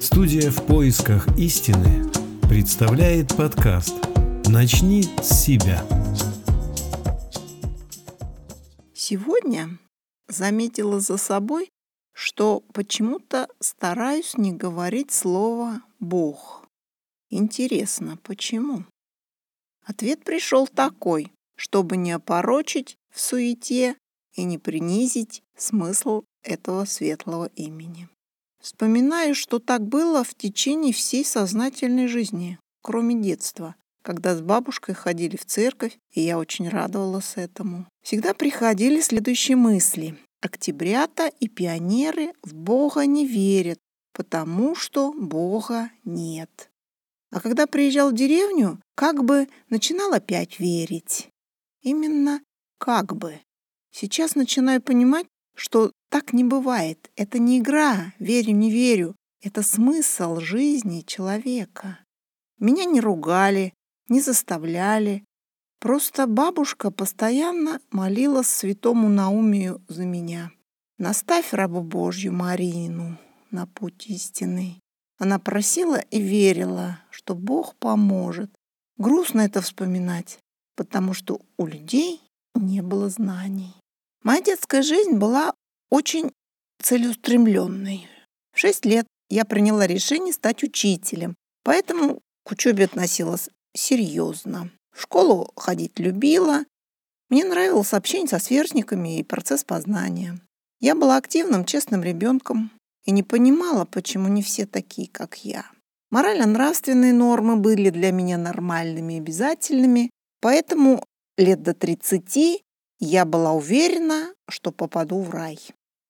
Студия «В поисках истины» представляет подкаст «Начни с себя». Сегодня заметила за собой, что почему-то стараюсь не говорить слово «Бог». Интересно, почему? Ответ пришел такой, чтобы не опорочить в суете и не принизить смысл этого светлого имени. Вспоминаю, что так было в течение всей сознательной жизни, кроме детства, когда с бабушкой ходили в церковь, и я очень радовалась этому. Всегда приходили следующие мысли. Октябрята и пионеры в Бога не верят, потому что Бога нет. А когда приезжал в деревню, как бы начинал опять верить. Именно как бы. Сейчас начинаю понимать, что так не бывает. Это не игра, верю, не верю. Это смысл жизни человека. Меня не ругали, не заставляли. Просто бабушка постоянно молилась святому Наумию за меня. Наставь рабу Божью Марину на путь истины. Она просила и верила, что Бог поможет. Грустно это вспоминать, потому что у людей не было знаний. Моя детская жизнь была очень целеустремленной. В шесть лет я приняла решение стать учителем, поэтому к учебе относилась серьезно. В школу ходить любила. Мне нравилось общение со сверстниками и процесс познания. Я была активным, честным ребенком и не понимала, почему не все такие, как я. Морально-нравственные нормы были для меня нормальными и обязательными, поэтому лет до 30 я была уверена, что попаду в рай.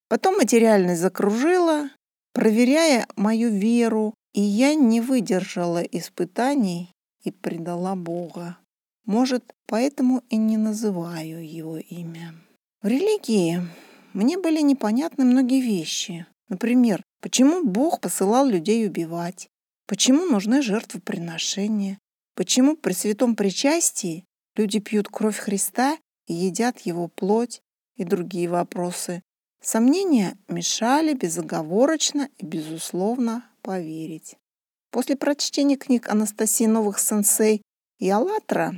Потом материальность закружила, проверяя мою веру, и я не выдержала испытаний и предала Бога. Может, поэтому и не называю его имя. В религии мне были непонятны многие вещи. Например, почему Бог посылал людей убивать? Почему нужны жертвоприношения? Почему при святом причастии люди пьют кровь Христа и едят его плоть и другие вопросы. Сомнения мешали безоговорочно и безусловно поверить. После прочтения книг Анастасии Новых Сенсей и «АЛЛАТРА»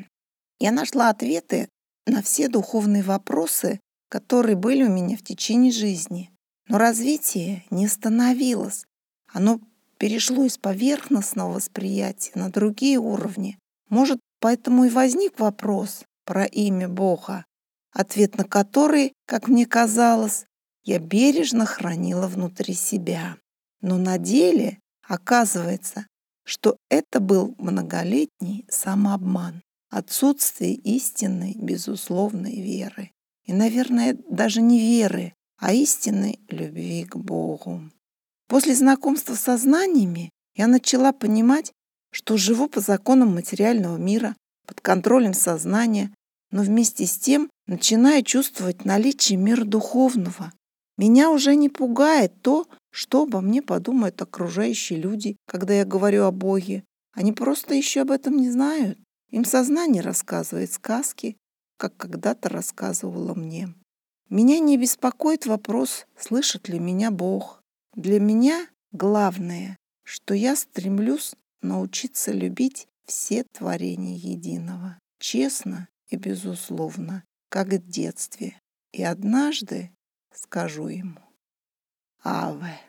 я нашла ответы на все духовные вопросы, которые были у меня в течение жизни. Но развитие не остановилось. Оно перешло из поверхностного восприятия на другие уровни. Может, поэтому и возник вопрос, про имя Бога, ответ на который, как мне казалось, я бережно хранила внутри себя. Но на деле оказывается, что это был многолетний самообман, отсутствие истинной, безусловной веры. И, наверное, даже не веры, а истинной любви к Богу. После знакомства с знаниями я начала понимать, что живу по законам материального мира, под контролем сознания, но вместе с тем начинаю чувствовать наличие мира духовного. Меня уже не пугает то, что обо мне подумают окружающие люди, когда я говорю о Боге. Они просто еще об этом не знают. Им сознание рассказывает сказки, как когда-то рассказывала мне. Меня не беспокоит вопрос, слышит ли меня Бог. Для меня главное, что я стремлюсь научиться любить все творения единого, честно и безусловно, как в детстве. И однажды скажу ему «Аве».